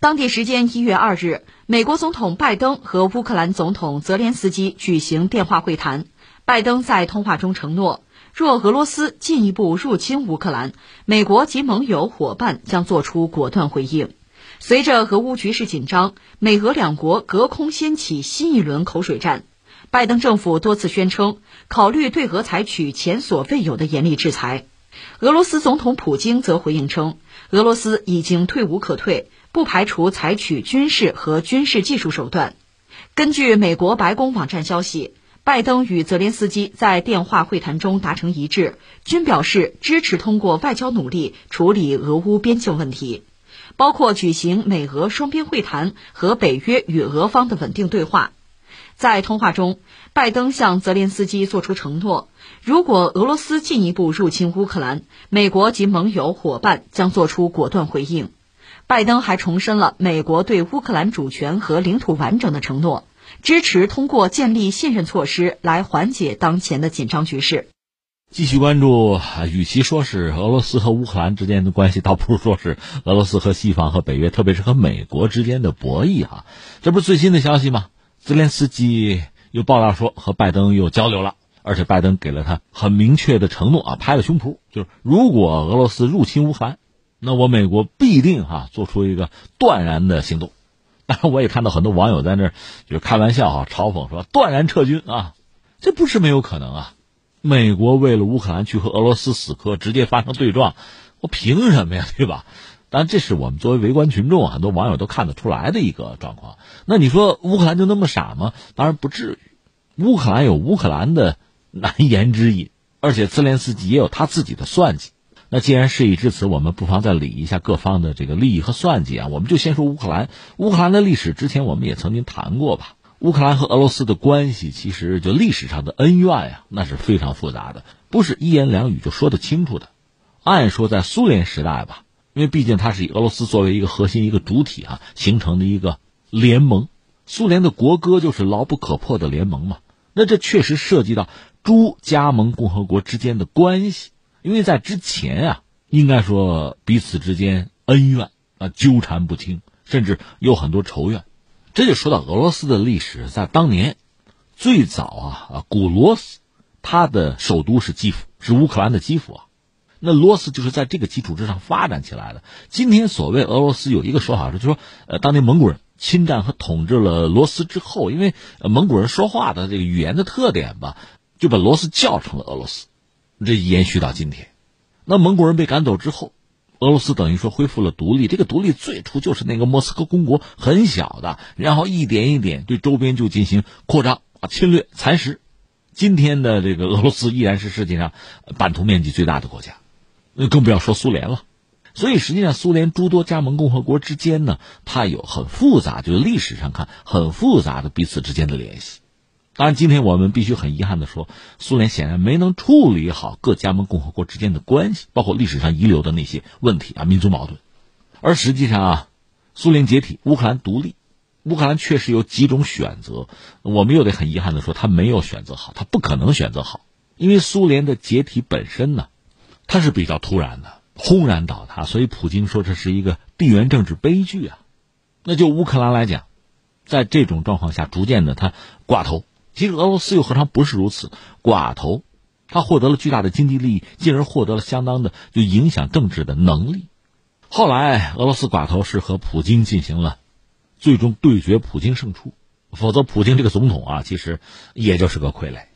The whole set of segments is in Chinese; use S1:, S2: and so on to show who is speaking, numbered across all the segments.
S1: 当地时间一月二日，美国总统拜登和乌克兰总统泽连斯基举行电话会谈。拜登在通话中承诺，若俄罗斯进一步入侵乌克兰，美国及盟友伙伴将作出果断回应。随着俄乌局势紧张，美俄两国隔空掀起新一轮口水战。拜登政府多次宣称，考虑对俄采取前所未有的严厉制裁。俄罗斯总统普京则回应称，俄罗斯已经退无可退，不排除采取军事和军事技术手段。根据美国白宫网站消息，拜登与泽连斯基在电话会谈中达成一致，均表示支持通过外交努力处理俄乌边境问题，包括举行美俄双边会谈和北约与俄方的稳定对话。在通话中，拜登向泽连斯基作出承诺：如果俄罗斯进一步入侵乌克兰，美国及盟友伙伴将作出果断回应。拜登还重申了美国对乌克兰主权和领土完整的承诺，支持通过建立信任措施来缓解当前的紧张局势。
S2: 继续关注，与其说是俄罗斯和乌克兰之间的关系，倒不如说是俄罗斯和西方和北约，特别是和美国之间的博弈。哈，这不是最新的消息吗？泽连斯基又爆料说和拜登又交流了，而且拜登给了他很明确的承诺啊，拍了胸脯，就是如果俄罗斯入侵乌克兰，那我美国必定哈做出一个断然的行动。当然，我也看到很多网友在那就是开玩笑啊，嘲讽说断然撤军啊，这不是没有可能啊。美国为了乌克兰去和俄罗斯死磕，直接发生对撞，我凭什么呀？对吧？当然，这是我们作为围观群众，很多网友都看得出来的一个状况。那你说乌克兰就那么傻吗？当然不至于。乌克兰有乌克兰的难言之隐，而且泽连斯基也有他自己的算计。那既然事已至此，我们不妨再理一下各方的这个利益和算计啊。我们就先说乌克兰。乌克兰的历史之前我们也曾经谈过吧。乌克兰和俄罗斯的关系，其实就历史上的恩怨呀，那是非常复杂的，不是一言两语就说得清楚的。按说在苏联时代吧。因为毕竟它是以俄罗斯作为一个核心、一个主体啊形成的一个联盟，苏联的国歌就是牢不可破的联盟嘛。那这确实涉及到诸加盟共和国之间的关系，因为在之前啊，应该说彼此之间恩怨啊纠缠不清，甚至有很多仇怨。这就说到俄罗斯的历史，在当年最早啊啊古罗斯，它的首都是基辅，是乌克兰的基辅啊。那罗斯就是在这个基础之上发展起来的。今天所谓俄罗斯有一个说法是，就说呃，当年蒙古人侵占和统治了罗斯之后，因为蒙古人说话的这个语言的特点吧，就把罗斯叫成了俄罗斯，这延续到今天。那蒙古人被赶走之后，俄罗斯等于说恢复了独立。这个独立最初就是那个莫斯科公国很小的，然后一点一点对周边就进行扩张啊，侵略蚕食。今天的这个俄罗斯依然是世界上版图面积最大的国家。那更不要说苏联了，所以实际上苏联诸多加盟共和国之间呢，它有很复杂，就是历史上看很复杂的彼此之间的联系。当然，今天我们必须很遗憾的说，苏联显然没能处理好各加盟共和国之间的关系，包括历史上遗留的那些问题啊，民族矛盾。而实际上啊，苏联解体，乌克兰独立，乌克兰确实有几种选择，我们又得很遗憾的说，他没有选择好，他不可能选择好，因为苏联的解体本身呢。它是比较突然的，轰然倒塌，所以普京说这是一个地缘政治悲剧啊。那就乌克兰来讲，在这种状况下，逐渐的他寡头。其实俄罗斯又何尝不是如此？寡头，他获得了巨大的经济利益，进而获得了相当的就影响政治的能力。后来俄罗斯寡头是和普京进行了最终对决，普京胜出。否则，普京这个总统啊，其实也就是个傀儡。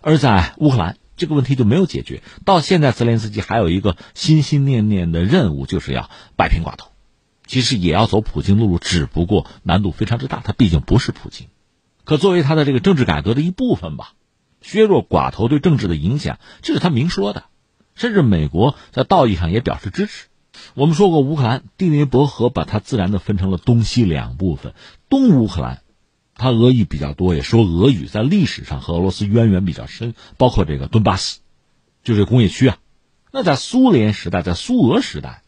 S2: 而在乌克兰。这个问题就没有解决。到现在，泽连斯基还有一个心心念念的任务，就是要摆平寡头。其实也要走普京路路，只不过难度非常之大。他毕竟不是普京，可作为他的这个政治改革的一部分吧，削弱寡头对政治的影响，这是他明说的。甚至美国在道义上也表示支持。我们说过，乌克兰第聂伯河把它自然的分成了东西两部分，东乌克兰。他俄语比较多，也说俄语，在历史上和俄罗斯渊源比较深，包括这个顿巴斯，就是工业区啊。那在苏联时代，在苏俄时代，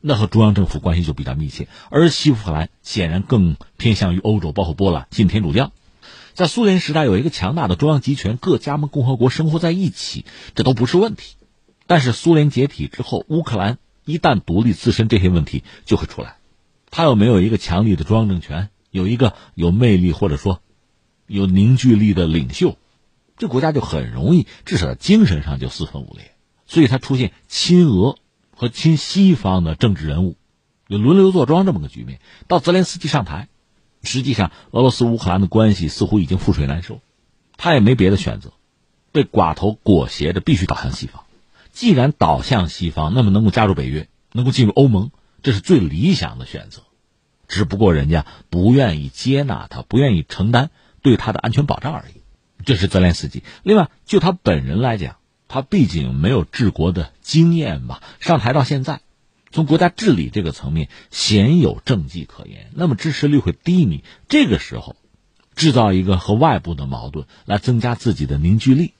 S2: 那和中央政府关系就比较密切。而西乌克兰显然更偏向于欧洲，包括波兰信天主教。在苏联时代，有一个强大的中央集权，各加盟共和国生活在一起，这都不是问题。但是苏联解体之后，乌克兰一旦独立，自身这些问题就会出来。他又没有一个强力的中央政权，有一个有魅力或者说有凝聚力的领袖，这国家就很容易，至少精神上就四分五裂。所以，他出现亲俄和亲西方的政治人物，有轮流坐庄这么个局面。到泽连斯基上台，实际上俄罗斯乌克兰的关系似乎已经覆水难收，他也没别的选择，被寡头裹挟着必须倒向西方。既然倒向西方，那么能够加入北约，能够进入欧盟，这是最理想的选择。只不过人家不愿意接纳他，不愿意承担对他的安全保障而已。这是泽连斯基。另外，就他本人来讲。他毕竟没有治国的经验吧，上台到现在，从国家治理这个层面鲜有政绩可言，那么支持率会低迷。这个时候，制造一个和外部的矛盾来增加自己的凝聚力，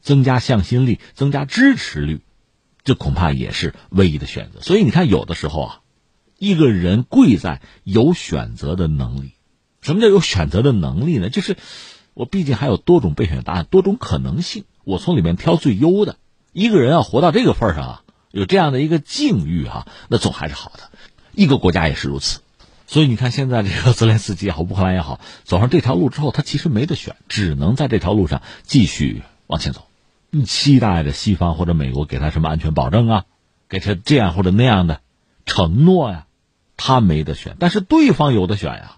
S2: 增加向心力，增加支持率，这恐怕也是唯一的选择。所以你看，有的时候啊，一个人贵在有选择的能力。什么叫有选择的能力呢？就是我毕竟还有多种备选答案，多种可能性。我从里面挑最优的。一个人要活到这个份上啊，有这样的一个境遇哈，那总还是好的。一个国家也是如此。所以你看，现在这个泽连斯基也好，乌克兰也好，走上这条路之后，他其实没得选，只能在这条路上继续往前走。你期待着西方或者美国给他什么安全保证啊，给他这样或者那样的承诺呀，他没得选，但是对方有的选呀。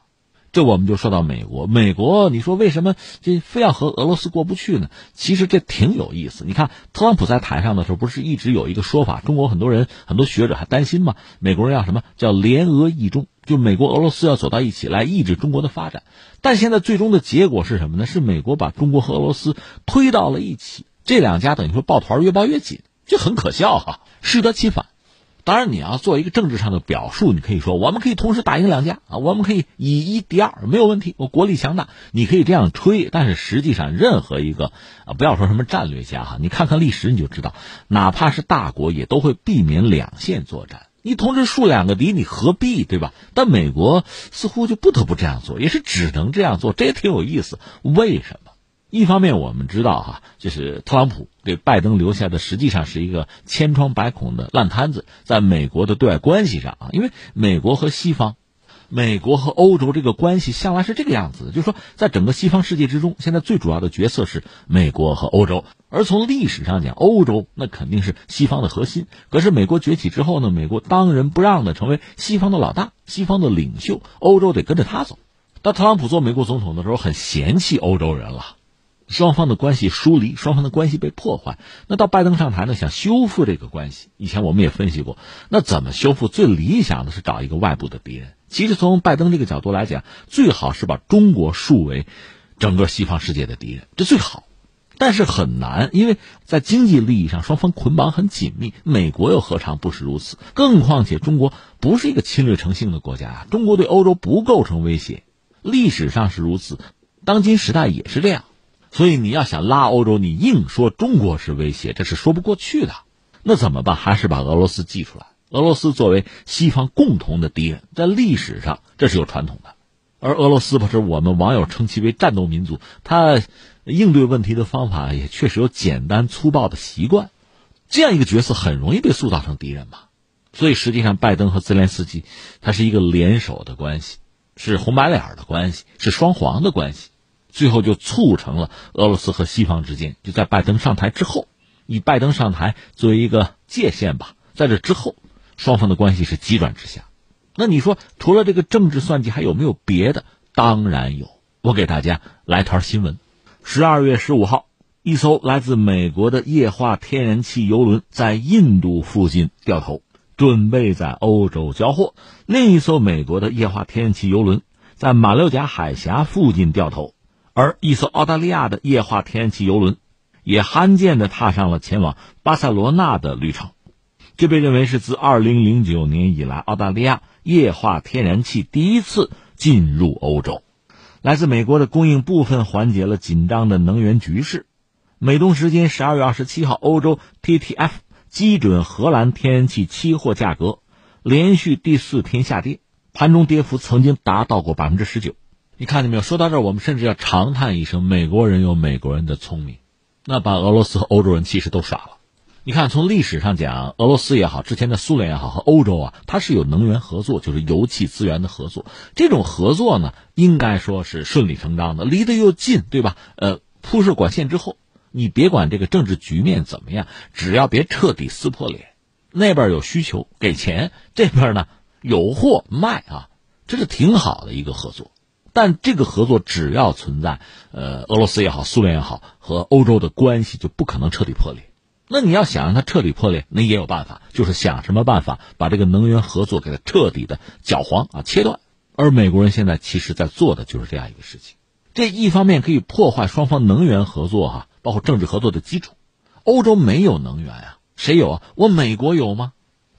S2: 这我们就说到美国，美国，你说为什么这非要和俄罗斯过不去呢？其实这挺有意思。你看，特朗普在台上的时候，不是一直有一个说法，中国很多人、很多学者还担心吗？美国人要什么叫联俄抑中，就美国、俄罗斯要走到一起来抑制中国的发展。但现在最终的结果是什么呢？是美国把中国和俄罗斯推到了一起，这两家等于说抱团越抱越紧，就很可笑哈，适得其反。当然，你要做一个政治上的表述，你可以说我们可以同时打赢两家啊，我们可以以一敌二，没有问题。我国力强大，你可以这样吹。但是实际上，任何一个啊，不要说什么战略家哈，你看看历史你就知道，哪怕是大国也都会避免两线作战。你同时树两个敌，你何必对吧？但美国似乎就不得不这样做，也是只能这样做，这也挺有意思。为什么？一方面我们知道哈，就是特朗普给拜登留下的实际上是一个千疮百孔的烂摊子，在美国的对外关系上啊，因为美国和西方、美国和欧洲这个关系向来是这个样子，就是说在整个西方世界之中，现在最主要的角色是美国和欧洲，而从历史上讲，欧洲那肯定是西方的核心。可是美国崛起之后呢，美国当仁不让的成为西方的老大、西方的领袖，欧洲得跟着他走。当特朗普做美国总统的时候，很嫌弃欧洲人了。双方的关系疏离，双方的关系被破坏。那到拜登上台呢，想修复这个关系。以前我们也分析过，那怎么修复？最理想的是找一个外部的敌人。其实从拜登这个角度来讲，最好是把中国树为整个西方世界的敌人，这最好。但是很难，因为在经济利益上，双方捆绑很紧密。美国又何尝不是如此？更况且中国不是一个侵略成性的国家啊，中国对欧洲不构成威胁，历史上是如此，当今时代也是这样。所以你要想拉欧洲，你硬说中国是威胁，这是说不过去的。那怎么办？还是把俄罗斯记出来。俄罗斯作为西方共同的敌人，在历史上这是有传统的。而俄罗斯不是我们网友称其为战斗民族，他应对问题的方法也确实有简单粗暴的习惯。这样一个角色很容易被塑造成敌人嘛。所以实际上，拜登和泽连斯基他是一个联手的关系，是红白脸的关系，是双黄的关系。最后就促成了俄罗斯和西方之间，就在拜登上台之后，以拜登上台作为一个界限吧。在这之后，双方的关系是急转直下。那你说，除了这个政治算计，还有没有别的？当然有。我给大家来条新闻：十二月十五号，一艘来自美国的液化天然气油轮在印度附近掉头，准备在欧洲交货；另一艘美国的液化天然气油轮在马六甲海峡附近掉头。而一艘澳大利亚的液化天然气油轮，也罕见的踏上了前往巴塞罗那的旅程，这被认为是自2009年以来澳大利亚液化天然气第一次进入欧洲。来自美国的供应部分缓解了紧张的能源局势。美东时间12月27号，欧洲 TTF 基准荷兰天然气期货价格连续第四天下跌，盘中跌幅曾经达到过百分之十九。你看见没有？说到这儿，我们甚至要长叹一声：美国人有美国人的聪明，那把俄罗斯和欧洲人其实都耍了。你看，从历史上讲，俄罗斯也好，之前的苏联也好，和欧洲啊，它是有能源合作，就是油气资源的合作。这种合作呢，应该说是顺理成章的，离得又近，对吧？呃，铺设管线之后，你别管这个政治局面怎么样，只要别彻底撕破脸，那边有需求给钱，这边呢有货卖啊，这是挺好的一个合作。但这个合作只要存在，呃，俄罗斯也好，苏联也好，和欧洲的关系就不可能彻底破裂。那你要想让它彻底破裂，那也有办法，就是想什么办法把这个能源合作给它彻底的搅黄啊、切断。而美国人现在其实在做的就是这样一个事情。这一方面可以破坏双方能源合作哈，包括政治合作的基础。欧洲没有能源啊，谁有啊？我美国有吗？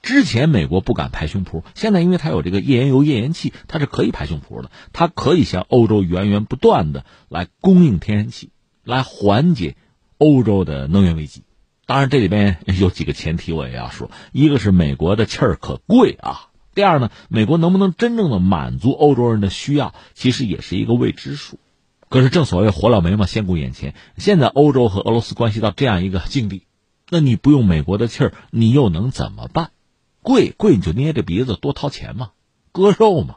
S2: 之前美国不敢拍胸脯，现在因为它有这个页岩油页岩气，它是可以拍胸脯的，它可以向欧洲源源不断的来供应天然气，来缓解欧洲的能源危机。当然，这里边有几个前提，我也要说。一个是美国的气儿可贵啊，第二呢，美国能不能真正的满足欧洲人的需要，其实也是一个未知数。可是正所谓活了没嘛，先顾眼前。现在欧洲和俄罗斯关系到这样一个境地，那你不用美国的气儿，你又能怎么办？贵贵你就捏着鼻子多掏钱嘛，割肉嘛。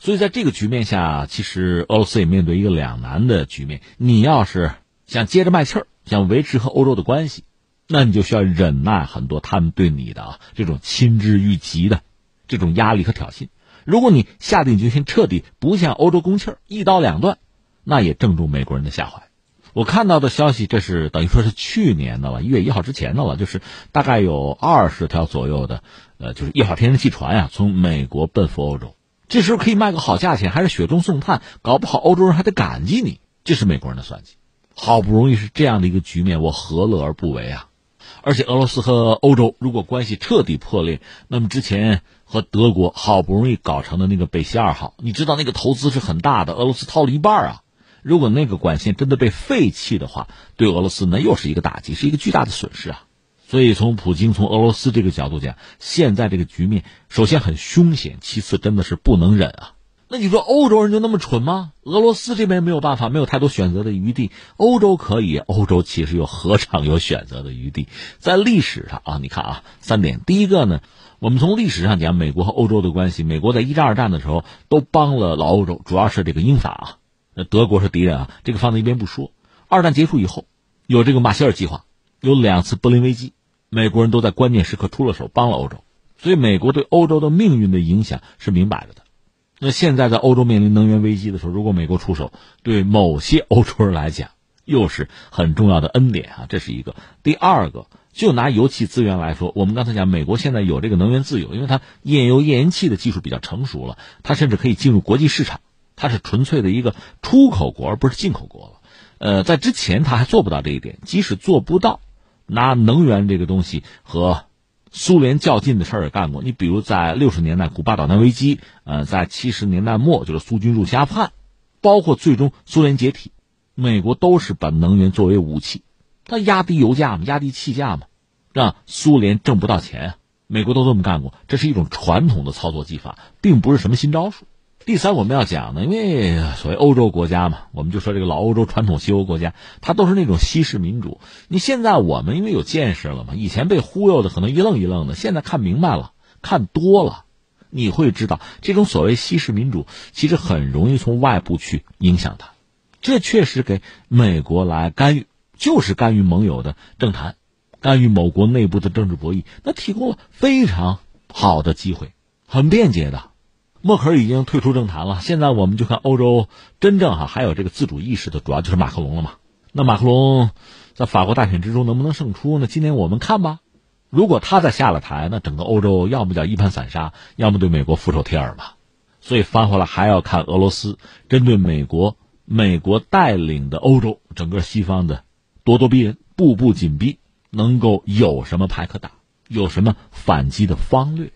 S2: 所以在这个局面下，其实俄罗斯也面对一个两难的局面。你要是想接着卖气儿，想维持和欧洲的关系。那你就需要忍耐很多他们对你的啊这种亲之欲极的这种压力和挑衅。如果你下定决心彻底不向欧洲供气儿，一刀两断，那也正中美国人的下怀。我看到的消息，这是等于说是去年的了，一月一号之前的了，就是大概有二十条左右的，呃，就是液化天然气船呀，从美国奔赴欧洲。这时候可以卖个好价钱，还是雪中送炭，搞不好欧洲人还得感激你。这是美国人的算计。好不容易是这样的一个局面，我何乐而不为啊？而且俄罗斯和欧洲如果关系彻底破裂，那么之前和德国好不容易搞成的那个北溪二号，你知道那个投资是很大的，俄罗斯掏了一半啊。如果那个管线真的被废弃的话，对俄罗斯那又是一个打击，是一个巨大的损失啊。所以从普京、从俄罗斯这个角度讲，现在这个局面首先很凶险，其次真的是不能忍啊。那你说欧洲人就那么蠢吗？俄罗斯这边没有办法，没有太多选择的余地。欧洲可以，欧洲其实又何尝有选择的余地？在历史上啊，你看啊，三点。第一个呢，我们从历史上讲，美国和欧洲的关系，美国在一战、二战的时候都帮了老欧洲，主要是这个英法啊，那德国是敌人啊，这个放在一边不说。二战结束以后，有这个马歇尔计划，有两次柏林危机，美国人都在关键时刻出了手，帮了欧洲，所以美国对欧洲的命运的影响是明摆着的。那现在在欧洲面临能源危机的时候，如果美国出手，对某些欧洲人来讲又是很重要的恩典啊，这是一个。第二个，就拿油气资源来说，我们刚才讲，美国现在有这个能源自由，因为它页油、页岩气的技术比较成熟了，它甚至可以进入国际市场，它是纯粹的一个出口国，而不是进口国了。呃，在之前它还做不到这一点，即使做不到，拿能源这个东西和。苏联较劲的事儿也干过，你比如在六十年代古巴导弹危机，呃，在七十年代末就是苏军入侵阿富汗，包括最终苏联解体，美国都是把能源作为武器，它压低油价嘛，压低气价嘛，让苏联挣不到钱，美国都这么干过，这是一种传统的操作技法，并不是什么新招数。第三，我们要讲呢，因为所谓欧洲国家嘛，我们就说这个老欧洲传统西欧国家，它都是那种西式民主。你现在我们因为有见识了嘛，以前被忽悠的可能一愣一愣的，现在看明白了，看多了，你会知道这种所谓西式民主其实很容易从外部去影响它。这确实给美国来干预，就是干预盟友的政坛，干预某国内部的政治博弈，那提供了非常好的机会，很便捷的。默克尔已经退出政坛了，现在我们就看欧洲真正哈还有这个自主意识的，主要就是马克龙了嘛。那马克龙在法国大选之中能不能胜出呢？今年我们看吧。如果他再下了台，那整个欧洲要么叫一盘散沙，要么对美国俯首帖耳吧。所以翻回来还要看俄罗斯针对美国，美国带领的欧洲整个西方的咄咄逼人、步步紧逼，能够有什么牌可打，有什么反击的方略。